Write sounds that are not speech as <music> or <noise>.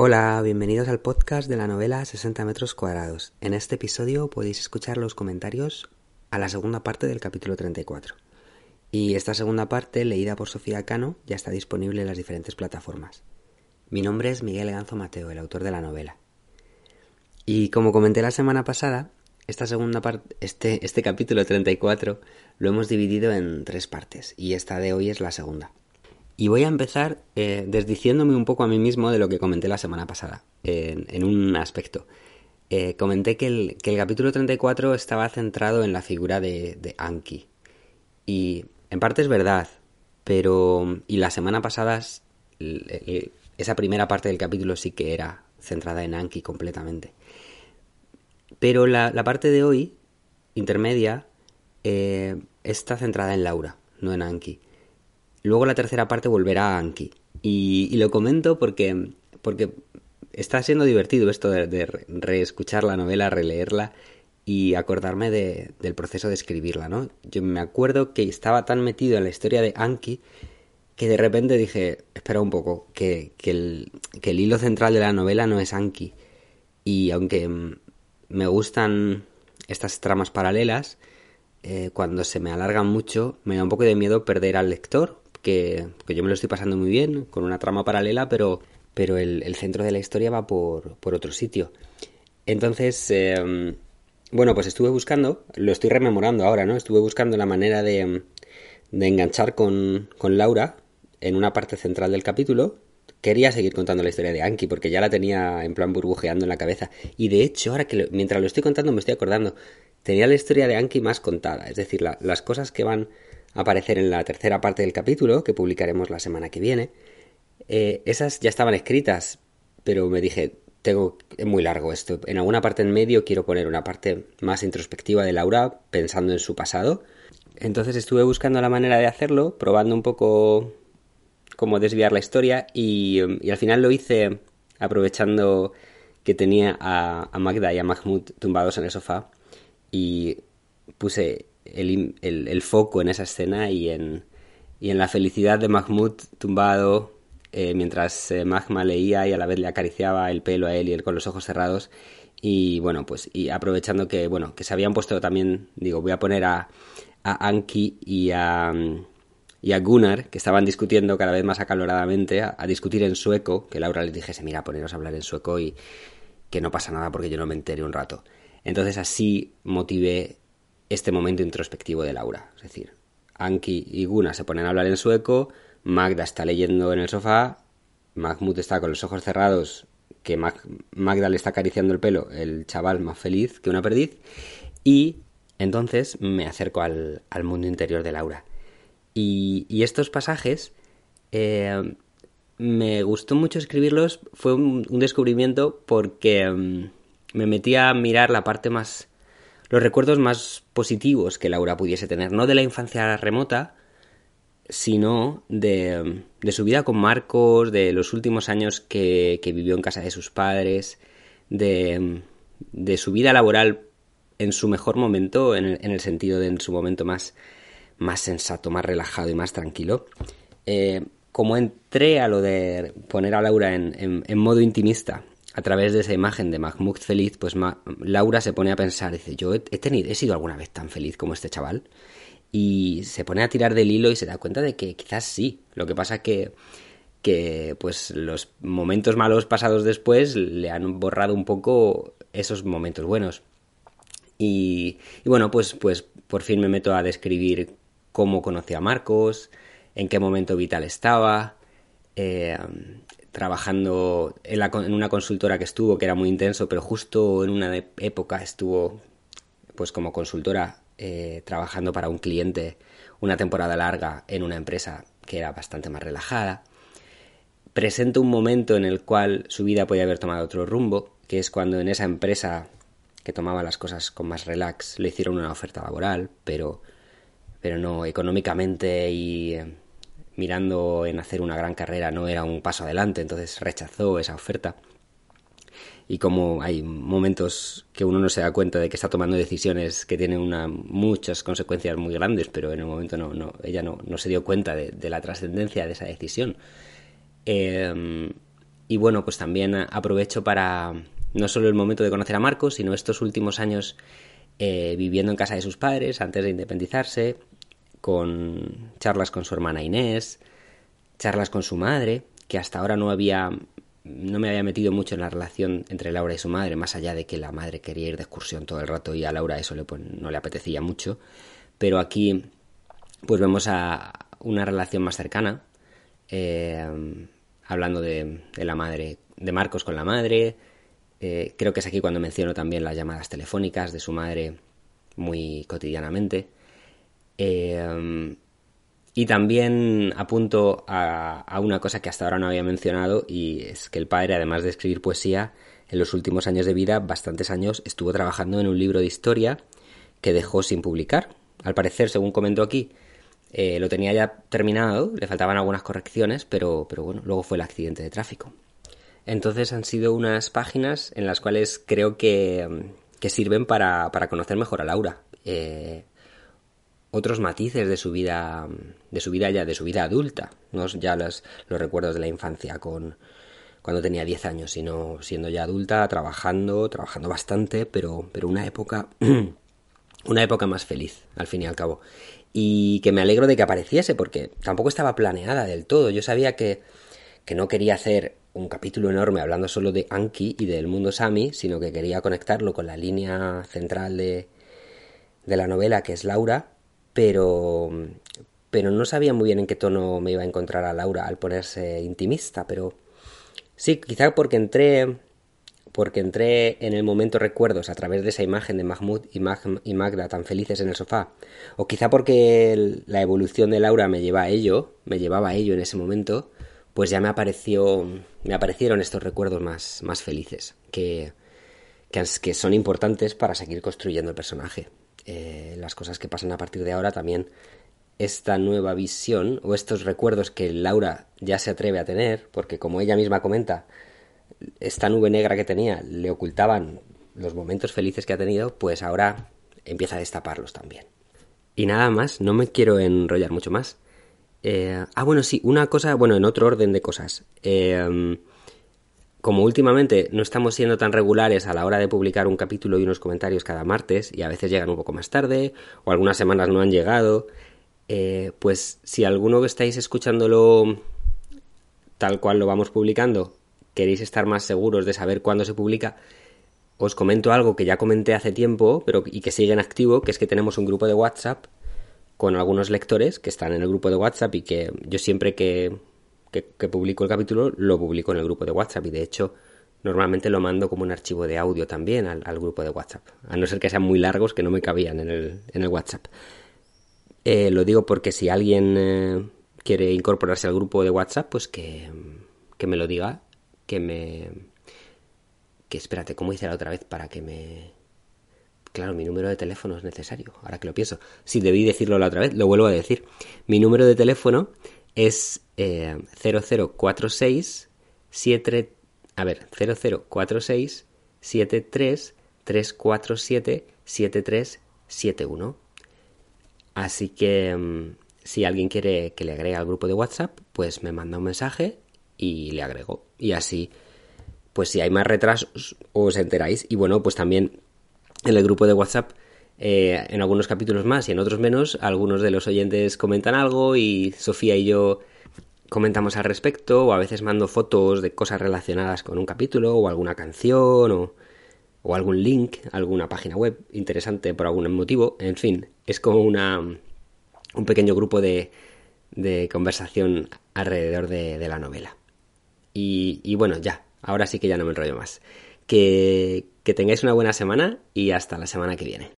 Hola, bienvenidos al podcast de la novela 60 metros cuadrados. En este episodio podéis escuchar los comentarios a la segunda parte del capítulo 34. Y esta segunda parte, leída por Sofía Cano, ya está disponible en las diferentes plataformas. Mi nombre es Miguel Ganzo Mateo, el autor de la novela. Y como comenté la semana pasada, esta segunda parte, este, este capítulo 34 lo hemos dividido en tres partes y esta de hoy es la segunda. Y voy a empezar eh, desdiciéndome un poco a mí mismo de lo que comenté la semana pasada, en, un aspecto. Eh, comenté que el, capítulo 34 estaba centrado en la figura de, Anki. Y en parte es verdad, pero... Y la semana pasada esa primera parte del capítulo sí que era centrada en Anki completamente. Pero la, parte de hoy, intermedia, eh, está centrada en Laura, no en Anki. Luego la tercera parte volverá a Anki. Y, lo comento porque, porque está siendo divertido esto de, reescuchar la novela, releerla y acordarme del proceso de escribirla, ¿no? Yo me acuerdo que estaba tan metido en la historia de Anki que de repente dije, espera un poco, que, el, hilo central de la novela no es Anki. Y aunque me gustan estas tramas paralelas, eh, cuando se me alargan mucho, me da un poco de miedo perder al lector que, yo me lo estoy pasando muy bien, con una trama paralela, pero, pero el, centro de la historia va por, por otro sitio. Entonces, em, bueno, pues estuve buscando, lo estoy rememorando ahora, ¿no? Estuve buscando la manera de, de enganchar con, con Laura en una parte central del capítulo, quería seguir contando la historia de Anki porque ya la tenía en plan burbujeando en la cabeza. Y de hecho, ahora que mientras lo estoy contando me estoy acordando, tenía la historia de Anki más contada. Es decir, las cosas que van aparecer en la tercera parte del capítulo, que publicaremos la semana que viene. Eh, esas ya estaban escritas, pero me dije, tengo, es muy largo esto. En alguna parte en medio quiero poner una parte más introspectiva de Laura, pensando en su pasado. Entonces estuve buscando la manera de hacerlo, probando un poco cómo desviar la historia y, al final lo hice aprovechando que tenía a, a Magda y a Mahmoud tumbados en el sofá y puse el, foco en esa escena y en, y en la felicidad de Mahmoud tumbado eh, mientras eh, leía y a la vez le acariciaba el pelo a él y él con los ojos cerrados. Y bueno pues y aprovechando que bueno que se habían puesto también digo voy a poner a, a Anki y a y a Gunnar que estaban discutiendo cada vez más acaloradamente a, discutir en sueco que Laura les dijese mira poneros a hablar en sueco y que no pasa nada porque yo no me enteré un rato entonces así motivé este momento introspectivo de Laura. Es decir, Anki y Guna se ponen a hablar en sueco, Magda está leyendo en el sofá, Mahmoud está con los ojos cerrados, que Magda le está acariciando el pelo, el chaval más feliz que una perdiz, y entonces me acerco al, mundo interior de Laura. Y, estos pasajes eh, me gustó mucho escribirlos, fue un, descubrimiento porque mm, me metí a mirar la parte más los recuerdos más positivos que Laura pudiese tener, no de la infancia remota, sino de, de su vida con Marcos, de los últimos años que, que vivió en casa de sus padres, de, de, su vida laboral en su mejor momento, en el, en sentido de en su momento más, más sensato, más relajado y más tranquilo. Eh, como entré a lo de poner a Laura en, en modo intimista a través de esa imagen de Mahmoud feliz, pues Laura se pone a pensar, dice, yo he, tenido, he sido alguna vez tan feliz como este chaval. Y se pone a tirar del hilo y se da cuenta de que quizás sí. Lo que pasa que, que pues los momentos malos pasados después le han borrado un poco esos momentos buenos. Y, bueno, pues, pues por fin me meto a describir cómo conocí a Marcos, en qué momento vital estaba, eh, trabajando en, una consultora que estuvo, que era muy intenso, pero justo en una época estuvo pues como consultora eh, trabajando para un cliente una temporada larga en una empresa que era bastante más relajada. Presento un momento en el cual su vida podía haber tomado otro rumbo, que es cuando en esa empresa que tomaba las cosas con más relax le hicieron una oferta laboral, pero, pero no económicamente y mirando en hacer una gran carrera no era un paso adelante, entonces rechazó esa oferta. Y como hay momentos que uno no se da cuenta de que está tomando decisiones que tienen una, muchas consecuencias muy grandes, pero en el momento no, no ella no, no, se dio cuenta de, la trascendencia de esa decisión. Em, Y bueno, pues también aprovecho para no solo el momento de conocer a Marcos, sino estos últimos años eh, viviendo en casa de sus padres antes de independizarse, con charlas con su hermana Inés, charlas con su madre, que hasta ahora no había no me había metido mucho en la relación entre Laura y su madre, más allá de que la madre quería ir de excursión todo el rato y a Laura eso no le apetecía mucho. Pero aquí pues vemos a una relación más cercana, eh, hablando de, la madre, de Marcos con la madre. Eh, creo que es aquí cuando menciono también las llamadas telefónicas de su madre muy cotidianamente. Eh, y también apunto a, una cosa que hasta ahora no había mencionado y es que el padre, además de escribir poesía, en los últimos años de vida, bastantes años, estuvo trabajando en un libro de historia que dejó sin publicar. Al parecer, según comentó aquí, eh, lo tenía ya terminado, le faltaban algunas correcciones, pero, pero bueno, luego fue el accidente de tráfico. Entonces han sido unas páginas en las cuales creo que, que sirven para, para, conocer mejor a Laura. Eh, otros matices de su vida, de su vida ya, de su vida adulta, no ya los, los recuerdos de la infancia con cuando tenía 10 años, sino siendo ya adulta, trabajando, trabajando bastante, pero, pero una época, <clears throat> una época más feliz, al fin y al cabo. Y que me alegro de que apareciese, porque tampoco estaba planeada del todo. Yo sabía que, que no quería hacer un capítulo enorme hablando solo de Anki y del mundo Sami, sino que quería conectarlo con la línea central de, de la novela, que es Laura, pero, pero no sabía muy bien en qué tono me iba a encontrar a Laura al ponerse intimista, pero sí, quizá porque entré porque entré en el momento recuerdos a través de esa imagen de Mahmoud y, Magda tan felices en el sofá, o quizá porque la evolución de Laura me lleva a ello, me llevaba a ello en ese momento, pues ya me apareció, me aparecieron estos recuerdos más, más felices, que, que son importantes para seguir construyendo el personaje. Eh, las cosas que pasan a partir de ahora también esta nueva visión o estos recuerdos que Laura ya se atreve a tener, porque como ella misma comenta, esta nube negra que tenía le ocultaban los momentos felices que ha tenido, pues ahora empieza a destaparlos también. Y nada más, no me quiero enrollar mucho más. Eh, ah, bueno, sí, una cosa, bueno, en otro orden de cosas. Eh, como últimamente no estamos siendo tan regulares a la hora de publicar un capítulo y unos comentarios cada martes, y a veces llegan un poco más tarde, o algunas semanas no han llegado, eh, pues si alguno que estáis escuchándolo tal cual lo vamos publicando, queréis estar más seguros de saber cuándo se publica, os comento algo que ya comenté hace tiempo, pero y que sigue en activo, que es que tenemos un grupo de WhatsApp con algunos lectores que están en el grupo de WhatsApp y que yo siempre que que, publico el capítulo lo publico en el grupo de WhatsApp y de hecho normalmente lo mando como un archivo de audio también al, grupo de WhatsApp, a no ser que sean muy largos que no me cabían en el, en el WhatsApp. Eh, lo digo porque si alguien eh, quiere incorporarse al grupo de WhatsApp, pues que, que me lo diga, que me... que espérate, ¿cómo hice la otra vez para que me... Claro, mi número de teléfono es necesario, ahora que lo pienso. Si debí decirlo la otra vez, lo vuelvo a decir. Mi número de teléfono es eh, 0046 7 a ver 0046 73 347 7371 así que mm, si alguien quiere que le agregue al grupo de WhatsApp pues me manda un mensaje y le agrego. Y así pues si hay más retrasos os enteráis. Y bueno pues también en el grupo de WhatsApp eh, en algunos capítulos más y en otros menos, algunos de los oyentes comentan algo y Sofía y yo comentamos al respecto o a veces mando fotos de cosas relacionadas con un capítulo o alguna canción o, algún link, alguna página web interesante por algún motivo. En fin, es como una, un pequeño grupo de, conversación alrededor de, la novela. Y, bueno, ya, ahora sí que ya no me enrollo más. Que tengáis una buena semana y hasta la semana que viene.